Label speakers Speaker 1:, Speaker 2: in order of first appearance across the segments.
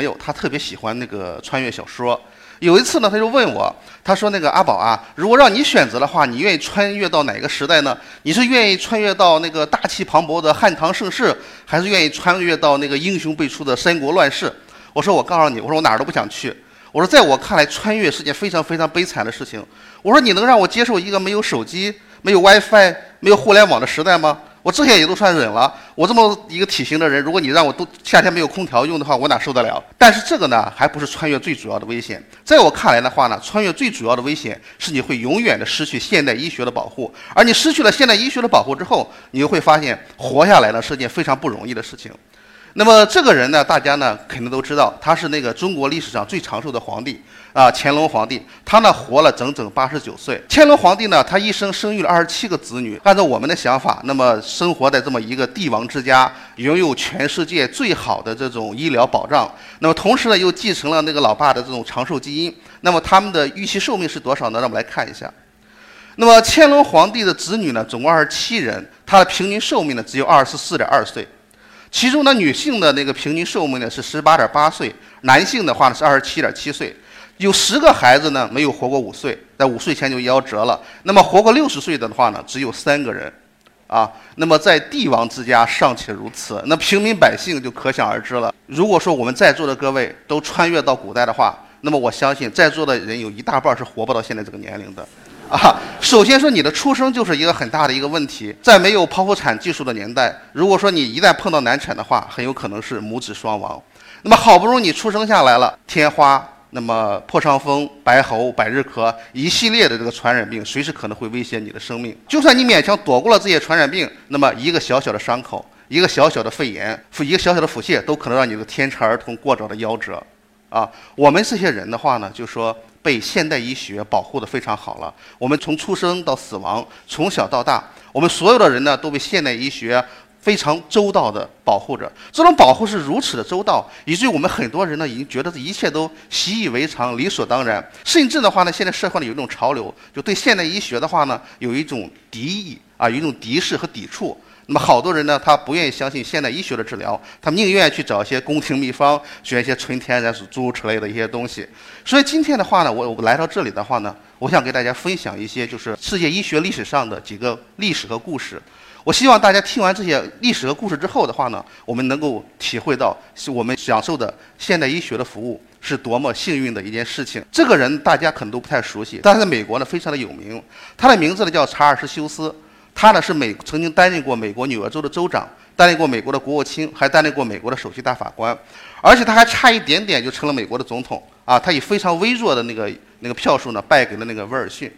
Speaker 1: 没有，他特别喜欢那个穿越小说。有一次呢，他就问我，他说：“那个阿宝啊，如果让你选择的话，你愿意穿越到哪个时代呢？你是愿意穿越到那个大气磅礴的汉唐盛世，还是愿意穿越到那个英雄辈出的三国乱世？”我说：“我告诉你，我说我哪儿都不想去。我说在我看来，穿越是件非常非常悲惨的事情。我说你能让我接受一个没有手机、没有 WiFi、没有互联网的时代吗？”我这些也都算忍了。我这么一个体型的人，如果你让我都夏天没有空调用的话，我哪受得了？但是这个呢，还不是穿越最主要的危险。在我看来的话呢，穿越最主要的危险是你会永远的失去现代医学的保护。而你失去了现代医学的保护之后，你就会发现活下来呢是件非常不容易的事情。那么这个人呢，大家呢肯定都知道，他是那个中国历史上最长寿的皇帝啊，乾隆皇帝。他呢活了整整八十九岁。乾隆皇帝呢，他一生生育了二十七个子女。按照我们的想法，那么生活在这么一个帝王之家，拥有全世界最好的这种医疗保障，那么同时呢又继承了那个老爸的这种长寿基因。那么他们的预期寿命是多少呢？让我们来看一下。那么乾隆皇帝的子女呢，总共二十七人，他的平均寿命呢只有二十四点二岁。其中呢，女性的那个平均寿命呢是十八点八岁，男性的话呢是二十七点七岁。有十个孩子呢没有活过五岁，在五岁前就夭折了。那么活过六十岁的话呢，只有三个人，啊，那么在帝王之家尚且如此，那平民百姓就可想而知了。如果说我们在座的各位都穿越到古代的话，那么我相信在座的人有一大半是活不到现在这个年龄的。啊，首先说你的出生就是一个很大的一个问题，在没有剖腹产技术的年代，如果说你一旦碰到难产的话，很有可能是母子双亡。那么好不容易你出生下来了，天花、那么破伤风、白喉、百日咳一系列的这个传染病，随时可能会威胁你的生命。就算你勉强躲过了这些传染病，那么一个小小的伤口，一个小小的肺炎，一个小小的腹泻，都可能让你的天才儿童过早的夭折。啊，我们这些人的话呢，就说。被现代医学保护的非常好了。我们从出生到死亡，从小到大，我们所有的人呢都被现代医学非常周到的保护着。这种保护是如此的周到，以至于我们很多人呢已经觉得这一切都习以为常、理所当然。甚至的话呢，现在社会呢有一种潮流，就对现代医学的话呢有一种敌意啊，有一种敌视和抵触。那么好多人呢，他不愿意相信现代医学的治疗，他宁愿去找一些宫廷秘方，选一些纯天然、诸如此类的一些东西。所以今天的话呢，我我来到这里的话呢，我想给大家分享一些就是世界医学历史上的几个历史和故事。我希望大家听完这些历史和故事之后的话呢，我们能够体会到是我们享受的现代医学的服务是多么幸运的一件事情。这个人大家可能都不太熟悉，但是在美国呢非常的有名。他的名字呢叫查尔斯·休斯。他呢是美曾经担任过美国纽约州的州长，担任过美国的国务卿，还担任过美国的首席大法官，而且他还差一点点就成了美国的总统啊！他以非常微弱的那个那个票数呢败给了那个威尔逊。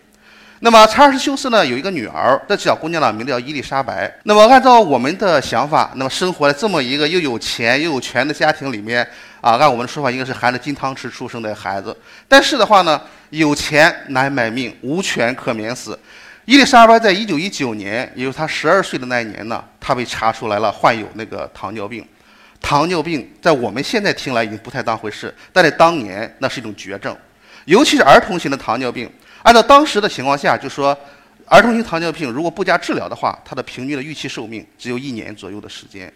Speaker 1: 那么查尔斯休斯呢有一个女儿，这小姑娘呢名字叫伊丽莎白。那么按照我们的想法，那么生活在这么一个又有钱又有权的家庭里面啊，按我们的说法应该是含着金汤匙出生的孩子。但是的话呢，有钱难买命，无权可免死。伊丽莎白在一九一九年，也就是她十二岁的那一年呢，她被查出来了患有那个糖尿病。糖尿病在我们现在听来已经不太当回事，但在当年那是一种绝症，尤其是儿童型的糖尿病。按照当时的情况下，就说儿童型糖尿病如果不加治疗的话，它的平均的预期寿命只有一年左右的时间。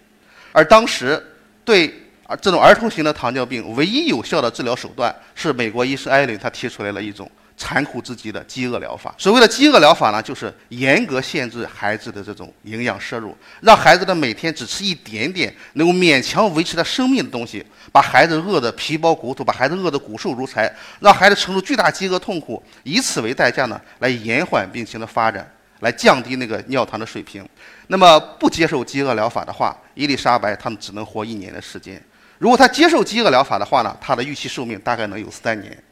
Speaker 1: 而当时对这种儿童型的糖尿病唯一有效的治疗手段，是美国医生艾伦他提出来了一种。残酷至极的饥饿疗法。所谓的饥饿疗法呢，就是严格限制孩子的这种营养摄入，让孩子的每天只吃一点点能够勉强维持他生命的东西，把孩子饿得皮包骨头，把孩子饿得骨瘦如柴，让孩子承受巨大饥饿痛苦，以此为代价呢，来延缓病情的发展，来降低那个尿糖的水平。那么不接受饥饿疗法的话，伊丽莎白他们只能活一年的时间；如果他接受饥饿疗法的话呢，他的预期寿命大概能有三年。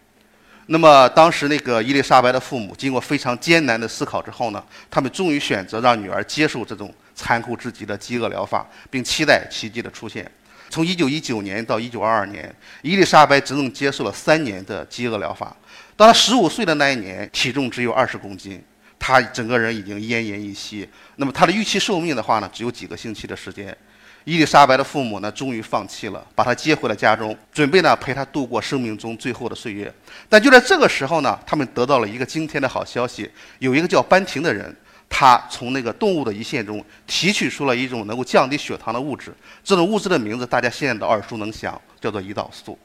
Speaker 1: 那么当时那个伊丽莎白的父母经过非常艰难的思考之后呢，他们终于选择让女儿接受这种残酷至极的饥饿疗法，并期待奇迹的出现。从1919年到1922年，伊丽莎白整整接受了三年的饥饿疗法。当她15岁的那一年，体重只有20公斤，她整个人已经奄奄一息。那么她的预期寿命的话呢，只有几个星期的时间。伊丽莎白的父母呢，终于放弃了，把她接回了家中，准备呢陪她度过生命中最后的岁月。但就在这个时候呢，他们得到了一个惊天的好消息：有一个叫班廷的人，他从那个动物的胰腺中提取出了一种能够降低血糖的物质，这种物质的名字大家现在都耳熟能详，叫做胰岛素。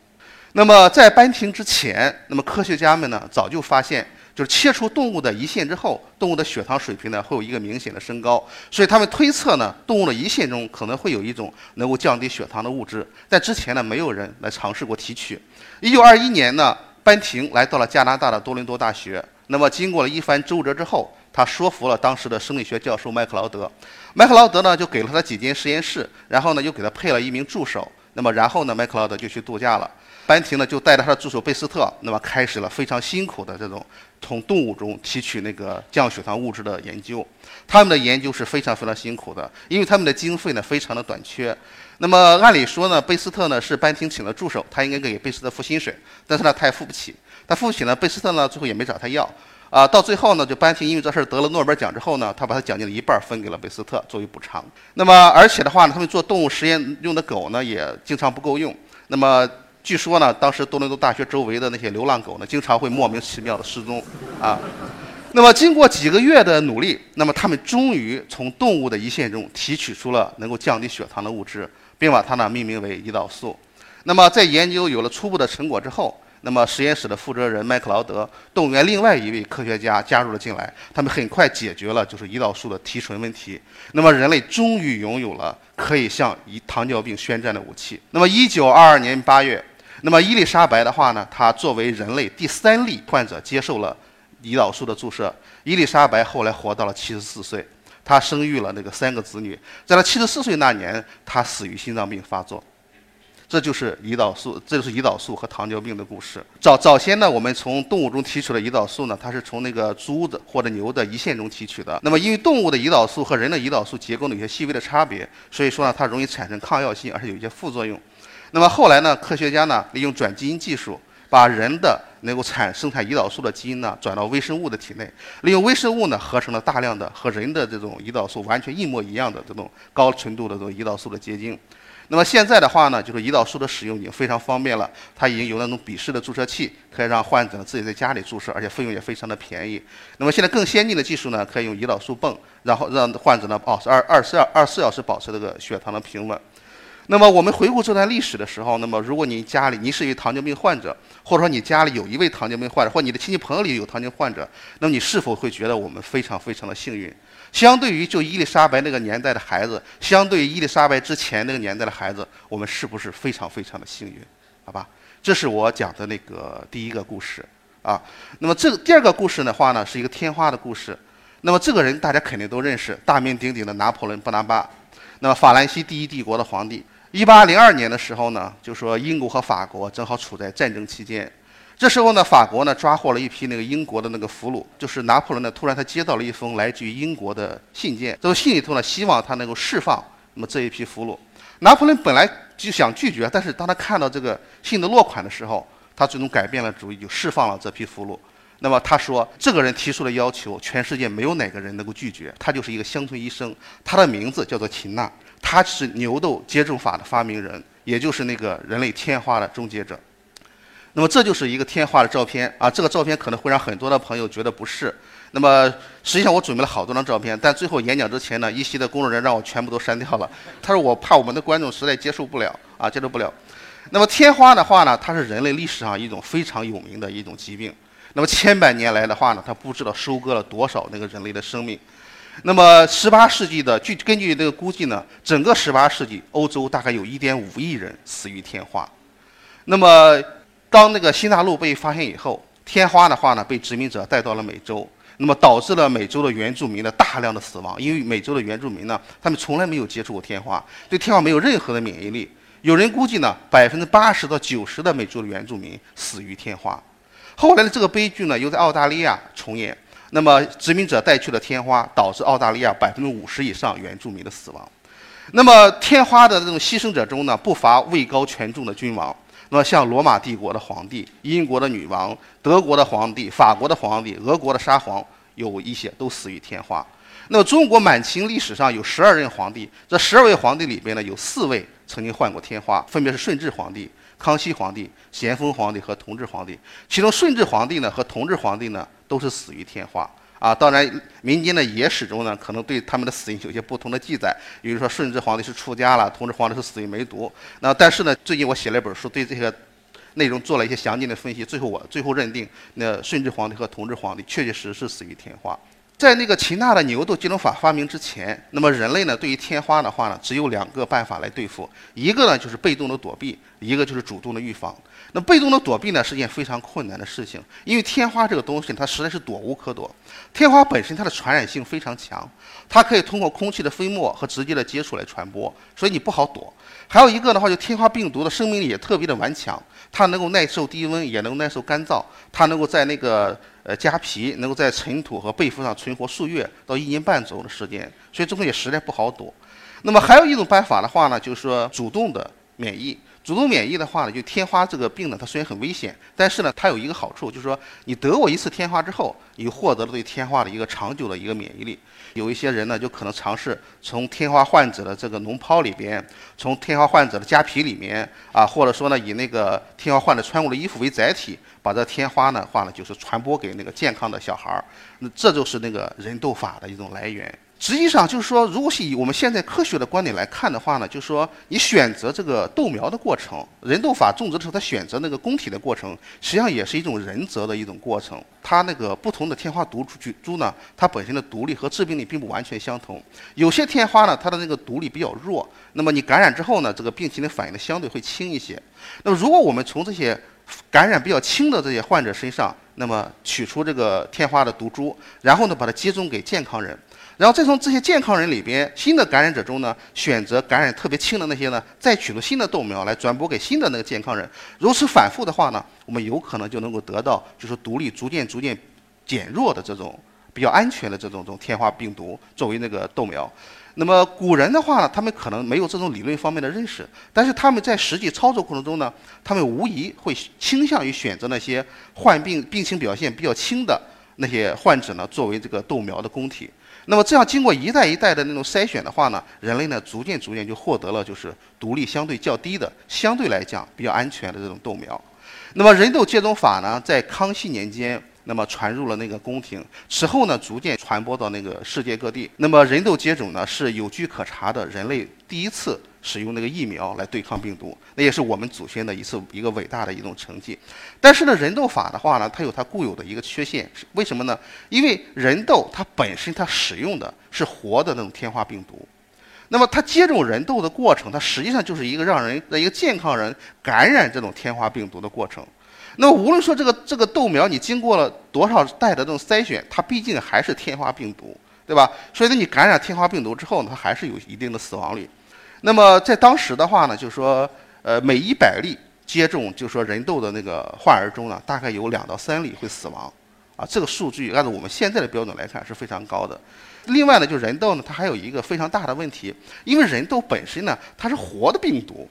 Speaker 1: 那么在班廷之前，那么科学家们呢早就发现。就是切除动物的胰腺之后，动物的血糖水平呢会有一个明显的升高，所以他们推测呢，动物的胰腺中可能会有一种能够降低血糖的物质。在之前呢，没有人来尝试过提取。一九二一年呢，班廷来到了加拿大的多伦多大学。那么经过了一番周折之后，他说服了当时的生理学教授麦克劳德。麦克劳德呢就给了他几间实验室，然后呢又给他配了一名助手。那么然后呢，麦克劳德就去度假了。班廷呢就带着他的助手贝斯特，那么开始了非常辛苦的这种从动物中提取那个降血糖物质的研究。他们的研究是非常非常辛苦的，因为他们的经费呢非常的短缺。那么按理说呢，贝斯特呢是班廷请的助手，他应该给贝斯特付薪水，但是呢他也付不起。他付不起呢，贝斯特呢最后也没找他要。啊，到最后呢，就班廷因为这事儿得了诺贝尔奖之后呢，他把他奖金的一半分给了贝斯特作为补偿。那么而且的话呢，他们做动物实验用的狗呢也经常不够用。那么据说呢，当时多伦多大学周围的那些流浪狗呢，经常会莫名其妙的失踪，啊，那么经过几个月的努力，那么他们终于从动物的胰腺中提取出了能够降低血糖的物质，并把它呢命名为胰岛素。那么在研究有了初步的成果之后，那么实验室的负责人麦克劳德动员另外一位科学家加入了进来，他们很快解决了就是胰岛素的提纯问题。那么人类终于拥有了可以向胰糖尿病宣战的武器。那么一九二二年八月。那么伊丽莎白的话呢，她作为人类第三例患者接受了胰岛素的注射。伊丽莎白后来活到了七十四岁，她生育了那个三个子女。在她七十四岁那年，她死于心脏病发作。这就是胰岛素，这就是胰岛素和糖尿病的故事。早早先呢，我们从动物中提取的胰岛素呢，它是从那个猪的或者牛的胰腺中提取的。那么因为动物的胰岛素和人的胰岛素结构呢有些细微的差别，所以说呢，它容易产生抗药性，而且有一些副作用。那么后来呢？科学家呢利用转基因技术，把人的能够产生产胰岛素的基因呢转到微生物的体内，利用微生物呢合成了大量的和人的这种胰岛素完全一模一样的这种高纯度的这种胰岛素的结晶。那么现在的话呢，就是胰岛素的使用已经非常方便了，它已经有那种笔式的注射器，可以让患者自己在家里注射，而且费用也非常的便宜。那么现在更先进的技术呢，可以用胰岛素泵，然后让患者呢保持二二十二二十四小时保持这个血糖的平稳。那么我们回顾这段历史的时候，那么如果你家里你是一位糖尿病患者，或者说你家里有一位糖尿病患者，或你的亲戚朋友里有糖尿病患者，那么你是否会觉得我们非常非常的幸运？相对于就伊丽莎白那个年代的孩子，相对于伊丽莎白之前那个年代的孩子，我们是不是非常非常的幸运？好吧，这是我讲的那个第一个故事啊。那么这第二个故事的话呢，是一个天花的故事。那么这个人大家肯定都认识，大名鼎鼎的拿破仑·波拿巴，那么法兰西第一帝国的皇帝。一八零二年的时候呢，就说英国和法国正好处在战争期间。这时候呢，法国呢抓获了一批那个英国的那个俘虏。就是拿破仑呢，突然他接到了一封来自于英国的信件，这个信里头呢，希望他能够释放那么这一批俘虏。拿破仑本来就想拒绝，但是当他看到这个信的落款的时候，他最终改变了主意，就释放了这批俘虏。那么他说，这个人提出的要求，全世界没有哪个人能够拒绝。他就是一个乡村医生，他的名字叫做秦娜。他是牛痘接种法的发明人，也就是那个人类天花的终结者。那么这就是一个天花的照片啊，这个照片可能会让很多的朋友觉得不适。那么实际上我准备了好多张照片，但最后演讲之前呢，一席的工作人员让我全部都删掉了。他说我怕我们的观众实在接受不了啊，接受不了。那么天花的话呢，它是人类历史上一种非常有名的一种疾病。那么千百年来的话呢，它不知道收割了多少那个人类的生命。那么，十八世纪的据根据这个估计呢，整个十八世纪欧洲大概有一点五亿人死于天花。那么，当那个新大陆被发现以后，天花的话呢，被殖民者带到了美洲，那么导致了美洲的原住民的大量的死亡。因为美洲的原住民呢，他们从来没有接触过天花，对天花没有任何的免疫力。有人估计呢，百分之八十到九十的美洲的原住民死于天花。后来的这个悲剧呢，又在澳大利亚重演。那么殖民者带去了天花，导致澳大利亚百分之五十以上原住民的死亡。那么天花的这种牺牲者中呢，不乏位高权重的君王。那么像罗马帝国的皇帝、英国的女王、德国的皇帝、法国的皇帝、俄国的沙皇，有一些都死于天花。那么中国满清历史上有十二任皇帝，这十二位皇帝里边呢，有四位曾经患过天花，分别是顺治皇帝、康熙皇帝、咸丰皇帝和同治皇帝。其中顺治皇帝呢和同治皇帝呢。都是死于天花，啊，当然民间的野史中呢，可能对他们的死因有些不同的记载，比如说顺治皇帝是出家了，同治皇帝是死于梅毒。那但是呢，最近我写了一本书，对这些内容做了一些详尽的分析，最后我最后认定，那顺治皇帝和同治皇帝确确实实死于天花。在那个秦纳的牛痘接种法发明之前，那么人类呢对于天花的话呢，只有两个办法来对付，一个呢就是被动的躲避，一个就是主动的预防。那被动的躲避呢是件非常困难的事情，因为天花这个东西它实在是躲无可躲。天花本身它的传染性非常强，它可以通过空气的飞沫和直接的接触来传播，所以你不好躲。还有一个的话，就天花病毒的生命力也特别的顽强，它能够耐受低温，也能够耐受干燥，它能够在那个。呃，痂皮能够在尘土和被肤上存活数月到一年半左右的时间，所以这个也实在不好躲。那么还有一种办法的话呢，就是说主动的免疫。主动免疫的话呢，就天花这个病呢，它虽然很危险，但是呢，它有一个好处，就是说你得过一次天花之后，你获得了对天花的一个长久的一个免疫力。有一些人呢，就可能尝试从天花患者的这个脓疱里边，从天花患者的痂皮里面啊，或者说呢，以那个天花患者穿过的衣服为载体，把这天花呢话呢，就是传播给那个健康的小孩儿。那这就是那个人痘法的一种来源。实际上就是说，如果是以我们现在科学的观点来看的话呢，就是说你选择这个豆苗的过程，人痘法种植的时候，它选择那个供体的过程，实际上也是一种人择的一种过程。它那个不同的天花毒株株呢，它本身的毒力和致病力并不完全相同。有些天花呢，它的那个毒力比较弱，那么你感染之后呢，这个病情的反应呢相对会轻一些。那么如果我们从这些感染比较轻的这些患者身上，那么取出这个天花的毒株，然后呢把它接种给健康人。然后再从这些健康人里边新的感染者中呢，选择感染特别轻的那些呢，再取出新的豆苗来转播给新的那个健康人。如此反复的话呢，我们有可能就能够得到就是毒力逐渐逐渐减弱的这种比较安全的这种这种天花病毒作为那个豆苗。那么古人的话呢，他们可能没有这种理论方面的认识，但是他们在实际操作过程中呢，他们无疑会倾向于选择那些患病病情表现比较轻的那些患者呢，作为这个豆苗的供体。那么这样经过一代一代的那种筛选的话呢，人类呢逐渐逐渐就获得了就是毒力相对较低的、相对来讲比较安全的这种豆苗。那么人痘接种法呢，在康熙年间。那么传入了那个宫廷，此后呢，逐渐传播到那个世界各地。那么人痘接种呢，是有据可查的人类第一次使用那个疫苗来对抗病毒，那也是我们祖先的一次一个伟大的一种成绩。但是呢，人痘法的话呢，它有它固有的一个缺陷，为什么呢？因为人痘它本身它使用的是活的那种天花病毒，那么它接种人痘的过程，它实际上就是一个让人的一个健康人感染这种天花病毒的过程。那么无论说这个这个豆苗你经过了多少代的这种筛选，它毕竟还是天花病毒，对吧？所以呢，你感染天花病毒之后呢，它还是有一定的死亡率。那么在当时的话呢，就是说，呃，每一百例接种就是说人痘的那个患儿中呢，大概有两到三例会死亡，啊，这个数据按照我们现在的标准来看是非常高的。另外呢，就人痘呢，它还有一个非常大的问题，因为人痘本身呢，它是活的病毒。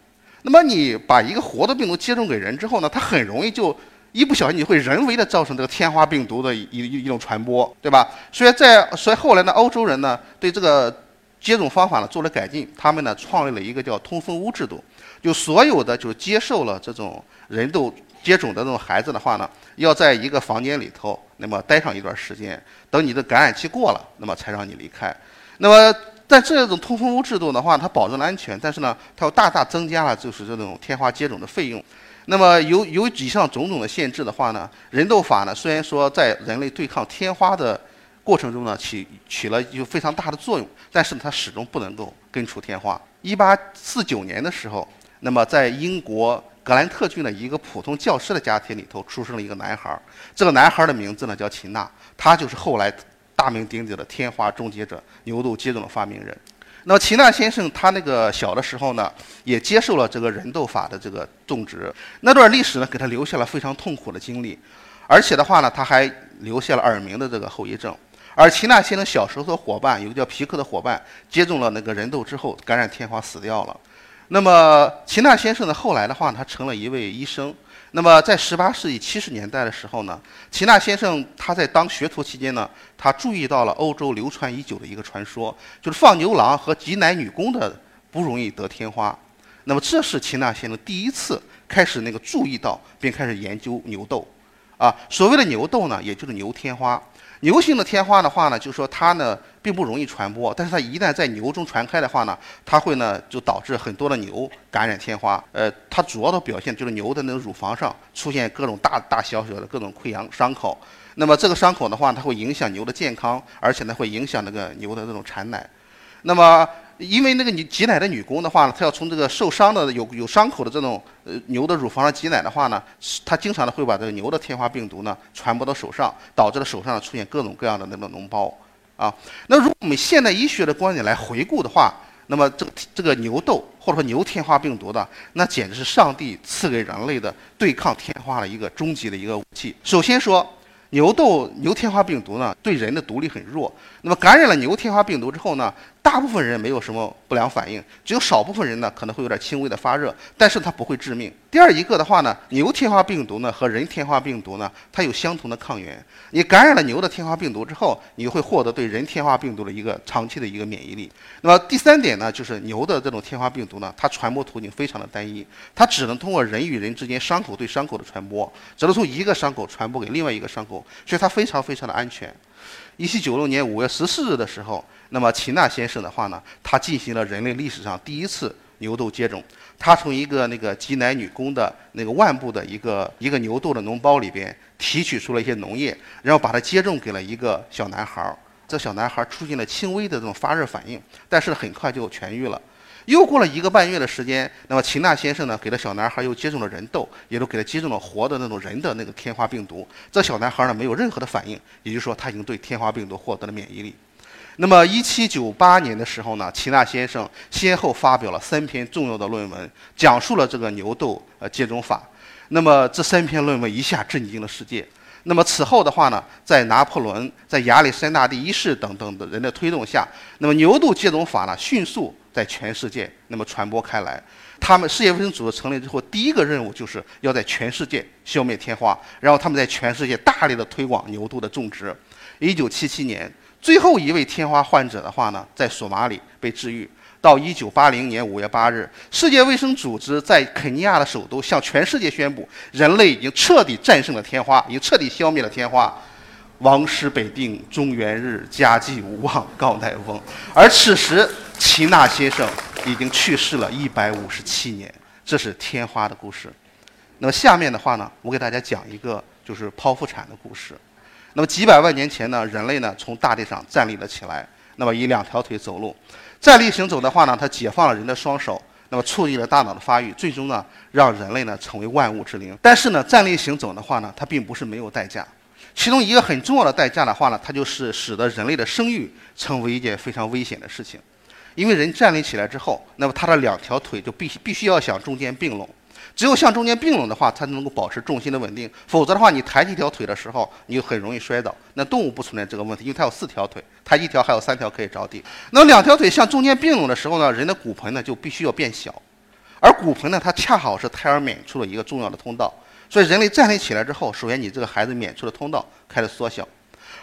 Speaker 1: 那么你把一个活的病毒接种给人之后呢，它很容易就一不小心你会人为的造成这个天花病毒的一一一种传播，对吧？所以在所以后来呢，欧洲人呢对这个接种方法呢做了改进，他们呢创立了一个叫通风屋制度，就所有的就接受了这种人痘接种的这种孩子的话呢，要在一个房间里头那么待上一段时间，等你的感染期过了，那么才让你离开。那么但这种通风屋制度的话，它保证了安全，但是呢，它又大大增加了就是这种天花接种的费用。那么有有以上种种的限制的话呢，人痘法呢虽然说在人类对抗天花的过程中呢起起了一个非常大的作用，但是它始终不能够根除天花。一八四九年的时候，那么在英国格兰特郡的一个普通教师的家庭里头出生了一个男孩儿，这个男孩儿的名字呢叫秦纳，他就是后来。大名鼎鼎的天花终结者、牛痘接种的发明人。那么齐纳先生他那个小的时候呢，也接受了这个人痘法的这个种植。那段历史呢，给他留下了非常痛苦的经历，而且的话呢，他还留下了耳鸣的这个后遗症。而齐纳先生小时候的伙伴，有个叫皮克的伙伴，接种了那个人痘之后感染天花死掉了。那么齐纳先生呢，后来的话，他成了一位医生。那么，在十八世纪七十年代的时候呢，齐纳先生他在当学徒期间呢，他注意到了欧洲流传已久的一个传说，就是放牛郎和挤奶女工的不容易得天花。那么，这是齐纳先生第一次开始那个注意到并开始研究牛痘，啊。所谓的牛痘呢，也就是牛天花。牛性的天花的话呢，就是说它呢并不容易传播，但是它一旦在牛中传开的话呢，它会呢就导致很多的牛感染天花。呃，它主要的表现就是牛的那个乳房上出现各种大大小小的各种溃疡伤口。那么这个伤口的话，它会影响牛的健康，而且呢会影响那个牛的这种产奶。那么因为那个你挤奶的女工的话呢，她要从这个受伤的有有伤口的这种呃牛的乳房上挤奶的话呢，她经常的会把这个牛的天花病毒呢传播到手上，导致了手上出现各种各样的那种脓包啊。那如果我们现代医学的观点来回顾的话，那么这个这个牛痘或者说牛天花病毒的，那简直是上帝赐给人类的对抗天花的一个终极的一个武器。首先说。牛痘、牛天花病毒呢，对人的毒力很弱。那么感染了牛天花病毒之后呢，大部分人没有什么不良反应，只有少部分人呢可能会有点轻微的发热，但是它不会致命。第二一个的话呢，牛天花病毒呢和人天花病毒呢，它有相同的抗原。你感染了牛的天花病毒之后，你会获得对人天花病毒的一个长期的一个免疫力。那么第三点呢，就是牛的这种天花病毒呢，它传播途径非常的单一，它只能通过人与人之间伤口对伤口的传播，只能从一个伤口传播给另外一个伤口，所以它非常非常的安全。一七九六年五月十四日的时候，那么秦娜先生的话呢，他进行了人类历史上第一次牛痘接种。他从一个那个挤奶女工的那个腕部的一个一个牛痘的脓包里边提取出了一些脓液，然后把它接种给了一个小男孩儿。这小男孩儿出现了轻微的这种发热反应，但是很快就痊愈了。又过了一个半月的时间，那么秦纳先生呢，给了小男孩又接种了人痘，也都给他接种了活的那种人的那个天花病毒。这小男孩呢，没有任何的反应，也就是说他已经对天花病毒获得了免疫力。那么一七九八年的时候呢，齐纳先生先后发表了三篇重要的论文，讲述了这个牛痘呃接种法。那么这三篇论文一下震惊了世界。那么此后的话呢，在拿破仑、在亚历山大第一世等等的人的推动下，那么牛痘接种法呢，迅速在全世界那么传播开来。他们世界卫生组织成立之后，第一个任务就是要在全世界消灭天花，然后他们在全世界大力的推广牛痘的种植。一九七七年，最后一位天花患者的话呢，在索马里被治愈。到一九八零年五月八日，世界卫生组织在肯尼亚的首都向全世界宣布，人类已经彻底战胜了天花，已经彻底消灭了天花。王师北定，中原日，家祭无忘告乃翁。而此时，齐纳先生已经去世了一百五十七年。这是天花的故事。那么下面的话呢，我给大家讲一个就是剖腹产的故事。那么几百万年前呢，人类呢从大地上站立了起来，那么以两条腿走路。站立行走的话呢，它解放了人的双手，那么促进了大脑的发育，最终呢，让人类呢成为万物之灵。但是呢，站立行走的话呢，它并不是没有代价。其中一个很重要的代价的话呢，它就是使得人类的生育成为一件非常危险的事情。因为人站立起来之后，那么他的两条腿就必须必须要想中间并拢。只有向中间并拢的话，才能够保持重心的稳定。否则的话，你抬起一条腿的时候，你就很容易摔倒。那动物不存在这个问题，因为它有四条腿，抬一条还有三条可以着地。那两条腿向中间并拢的时候呢，人的骨盆呢就必须要变小，而骨盆呢，它恰好是胎儿娩出的一个重要的通道。所以人类站立起来之后，首先你这个孩子娩出的通道开始缩小，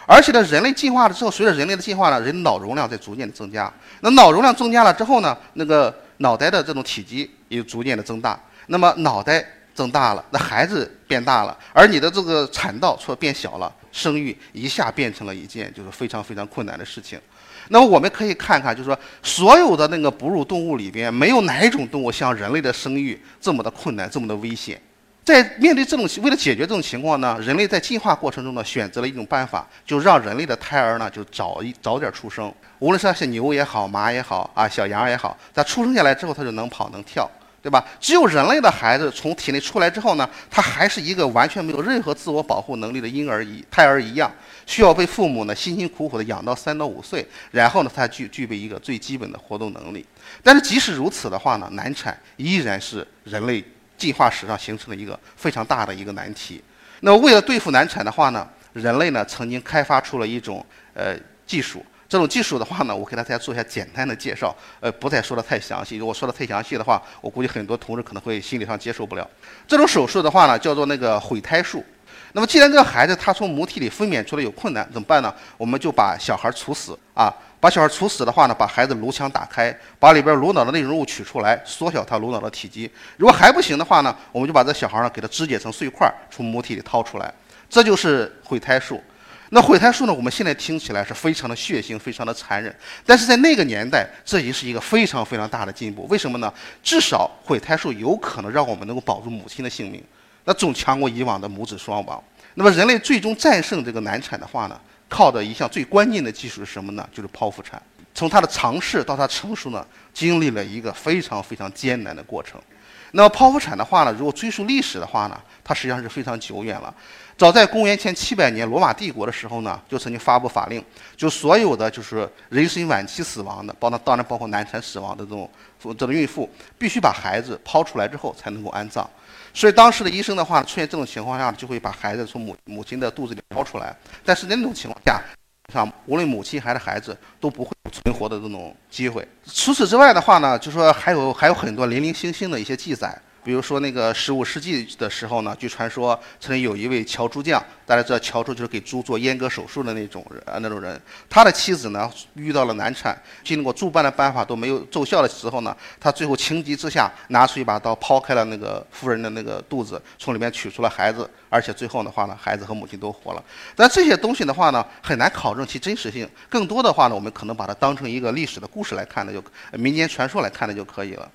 Speaker 1: 而且呢，人类进化了之后，随着人类的进化呢，人脑容量在逐渐的增加。那脑容量增加了之后呢，那个脑袋的这种体积也逐渐的增大。那么脑袋增大了，那孩子变大了，而你的这个产道说变小了，生育一下变成了一件就是非常非常困难的事情。那么我们可以看看，就是说所有的那个哺乳动物里边，没有哪一种动物像人类的生育这么的困难，这么的危险。在面对这种为了解决这种情况呢，人类在进化过程中呢，选择了一种办法，就让人类的胎儿呢就早一早点出生。无论是像牛也好，马也好，啊小羊也好，它出生下来之后，它就能跑能跳。对吧？只有人类的孩子从体内出来之后呢，他还是一个完全没有任何自我保护能力的婴儿一胎儿一样，需要被父母呢辛辛苦苦的养到三到五岁，然后呢，他具具备一个最基本的活动能力。但是即使如此的话呢，难产依然是人类进化史上形成的一个非常大的一个难题。那么为了对付难产的话呢，人类呢曾经开发出了一种呃技术。这种技术的话呢，我给大家做一下简单的介绍，呃，不再说的太详细。如果说的太详细的话，我估计很多同志可能会心理上接受不了。这种手术的话呢，叫做那个毁胎术。那么既然这个孩子他从母体里分娩出来有困难，怎么办呢？我们就把小孩处死啊，把小孩处死的话呢，把孩子颅腔打开，把里边颅脑的内容物取出来，缩小他颅脑的体积。如果还不行的话呢，我们就把这小孩呢给他肢解成碎块，从母体里掏出来。这就是毁胎术。那毁胎术呢？我们现在听起来是非常的血腥，非常的残忍。但是在那个年代，这已经是一个非常非常大的进步。为什么呢？至少毁胎术有可能让我们能够保住母亲的性命，那总强过以往的母子双亡。那么人类最终战胜这个难产的话呢？靠的一项最关键的技术是什么呢？就是剖腹产。从它的尝试到它成熟呢，经历了一个非常非常艰难的过程。那么剖腹产的话呢，如果追溯历史的话呢，它实际上是非常久远了。早在公元前七百年罗马帝国的时候呢，就曾经发布法令，就所有的就是妊娠晚期死亡的，包括当然包括难产死亡的这种这种孕妇，必须把孩子剖出来之后才能够安葬。所以当时的医生的话，出现这种情况下，就会把孩子从母母亲的肚子里剖出来。但是那种情况下，像无论母亲还是孩子都不会存活的这种机会。除此之外的话呢，就说还有还有很多零零星星的一些记载。比如说那个十五世纪的时候呢，据传说曾经有一位乔猪匠，大家知道乔猪就是给猪做阉割手术的那种人，那种人，他的妻子呢遇到了难产，经过诸般的办法都没有奏效的时候呢，他最后情急之下拿出一把刀剖开了那个夫人的那个肚子，从里面取出了孩子，而且最后的话呢，孩子和母亲都活了。但这些东西的话呢，很难考证其真实性，更多的话呢，我们可能把它当成一个历史的故事来看的，就民间传说来看的就可以了。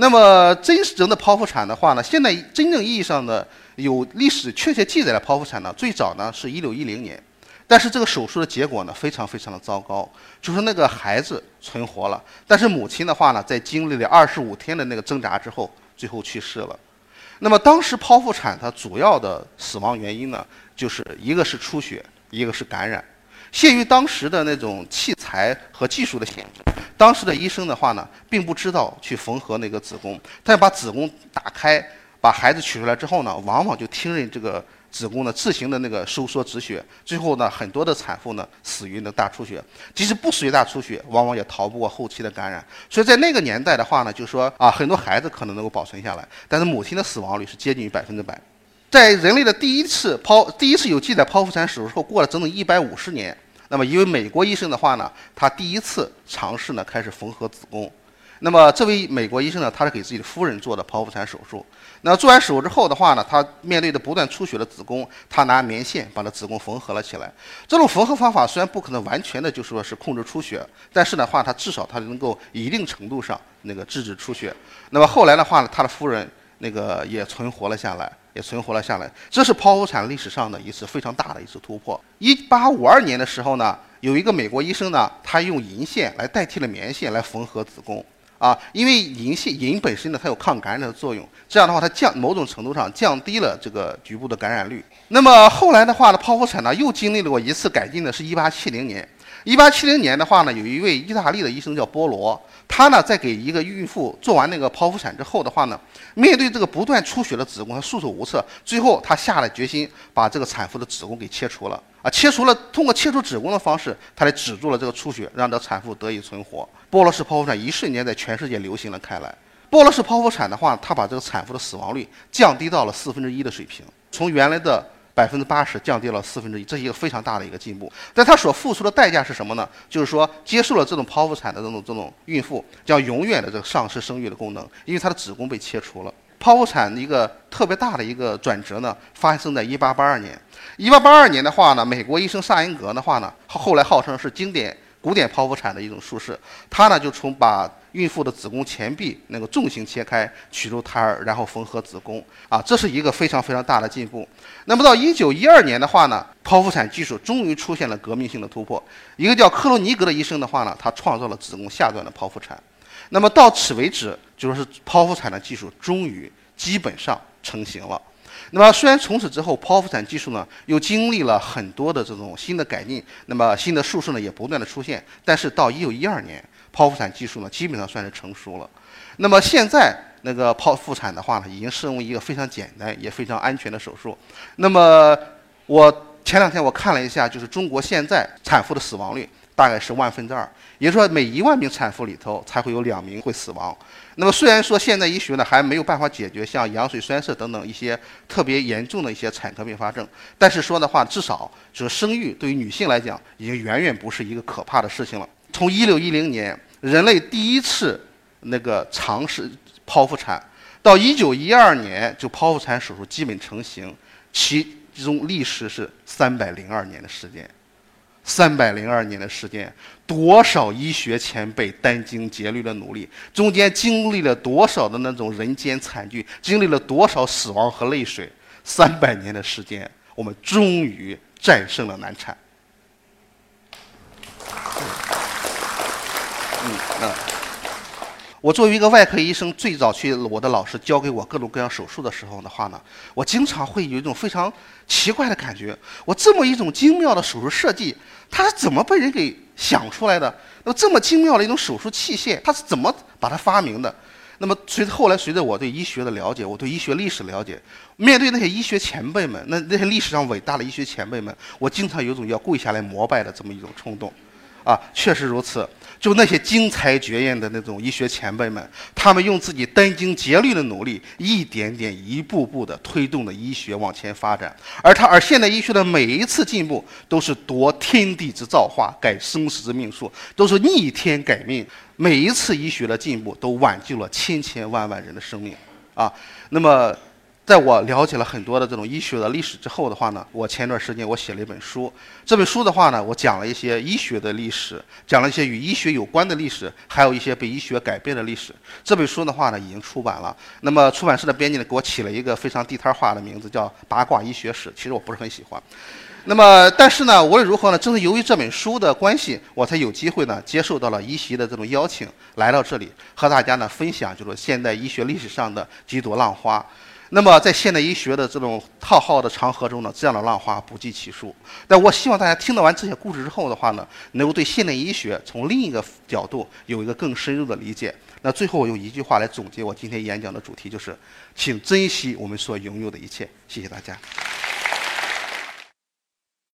Speaker 1: 那么真实的剖腹产的话呢，现在真正意义上的有历史确切记载的剖腹产呢，最早呢是一六一零年，但是这个手术的结果呢非常非常的糟糕，就是那个孩子存活了，但是母亲的话呢，在经历了二十五天的那个挣扎之后，最后去世了。那么当时剖腹产它主要的死亡原因呢，就是一个是出血，一个是感染。限于当时的那种器材和技术的限制，当时的医生的话呢，并不知道去缝合那个子宫。他要把子宫打开，把孩子取出来之后呢，往往就听任这个子宫呢自行的那个收缩止血。最后呢，很多的产妇呢死于那大出血。即使不死于大出血，往往也逃不过后期的感染。所以在那个年代的话呢，就说啊，很多孩子可能能够保存下来，但是母亲的死亡率是接近于百分之百。在人类的第一次剖第一次有记载剖腹产手术后，过了整整一百五十年，那么一位美国医生的话呢，他第一次尝试呢开始缝合子宫。那么这位美国医生呢，他是给自己的夫人做的剖腹产手术。那做完手术之后的话呢，他面对着不断出血的子宫，他拿棉线把这子宫缝合了起来。这种缝合方法虽然不可能完全的就说是控制出血，但是的话，他至少他能够一定程度上那个制止出血。那么后来的话呢，他的夫人那个也存活了下来。也存活了下来，这是剖腹产历史上的一次非常大的一次突破。一八五二年的时候呢，有一个美国医生呢，他用银线来代替了棉线来缝合子宫啊，因为银线银本身呢，它有抗感染的作用，这样的话它降某种程度上降低了这个局部的感染率。那么后来的话呢，剖腹产呢又经历了过一次改进的，是一八七零年。一八七零年的话呢，有一位意大利的医生叫波罗。他呢，在给一个孕妇做完那个剖腹产之后的话呢，面对这个不断出血的子宫，他束手无策。最后，他下了决心，把这个产妇的子宫给切除了。啊，切除了，通过切除子宫的方式，他来止住了这个出血，让这产妇得以存活。波罗式剖腹产一瞬间在全世界流行了开来。波罗式剖腹产的话，他把这个产妇的死亡率降低到了四分之一的水平，从原来的。百分之八十降低了四分之一，这是一个非常大的一个进步。但他所付出的代价是什么呢？就是说，接受了这种剖腹产的这种这种孕妇将永远的这个丧失生育的功能，因为她的子宫被切除了。剖腹产的一个特别大的一个转折呢，发生在一八八二年。一八八二年的话呢，美国医生萨因格的话呢，后来号称是经典古典剖腹产的一种术式，他呢就从把孕妇的子宫前壁那个纵行切开，取出胎儿，然后缝合子宫啊，这是一个非常非常大的进步。那么到一九一二年的话呢，剖腹产技术终于出现了革命性的突破。一个叫克罗尼格的医生的话呢，他创造了子宫下段的剖腹产。那么到此为止，就是剖腹产的技术终于基本上成型了。那么虽然从此之后剖腹产技术呢又经历了很多的这种新的改进，那么新的术式呢也不断的出现，但是到一九一二年。剖腹产技术呢，基本上算是成熟了。那么现在那个剖腹产的话呢，已经适用一个非常简单也非常安全的手术。那么我前两天我看了一下，就是中国现在产妇的死亡率大概是万分之二，也就是说每一万名产妇里头才会有两名会死亡。那么虽然说现在医学呢还没有办法解决像羊水栓塞等等一些特别严重的一些产科并发症，但是说的话，至少就是生育对于女性来讲，已经远远不是一个可怕的事情了。从一六一零年。人类第一次那个尝试剖腹产，到一九一二年就剖腹产手术基本成型，其中历时是三百零二年的时间。三百零二年的时间，多少医学前辈殚精竭虑的努力，中间经历了多少的那种人间惨剧，经历了多少死亡和泪水。三百年的时间，我们终于战胜了难产。嗯，我作为一个外科医生，最早去我的老师教给我各种各样手术的时候的话呢，我经常会有一种非常奇怪的感觉：我这么一种精妙的手术设计，它是怎么被人给想出来的？那么这么精妙的一种手术器械，它是怎么把它发明的？那么随后来随着我对医学的了解，我对医学历史了解，面对那些医学前辈们，那那些历史上伟大的医学前辈们，我经常有种要跪下来膜拜的这么一种冲动。啊，确实如此。就那些惊才绝艳的那种医学前辈们，他们用自己殚精竭虑的努力，一点点、一步步地推动了医学往前发展。而他，而现代医学的每一次进步，都是夺天地之造化，改生死之命数，都是逆天改命。每一次医学的进步，都挽救了千千万万人的生命。啊，那么。在我了解了很多的这种医学的历史之后的话呢，我前段时间我写了一本书。这本书的话呢，我讲了一些医学的历史，讲了一些与医学有关的历史，还有一些被医学改变的历史。这本书的话呢，已经出版了。那么出版社的编辑呢，给我起了一个非常地摊化的名字，叫《八卦医学史》。其实我不是很喜欢。那么，但是呢，无论如何呢，正是由于这本书的关系，我才有机会呢，接受到了医席的这种邀请，来到这里和大家呢分享，就是现代医学历史上的几朵浪花。那么，在现代医学的这种浩浩的长河中呢，这样的浪花不计其数。但我希望大家听到完这些故事之后的话呢，能够对现代医学从另一个角度有一个更深入的理解。那最后，我用一句话来总结我今天演讲的主题，就是：请珍惜我们所拥有的一切。谢谢大家。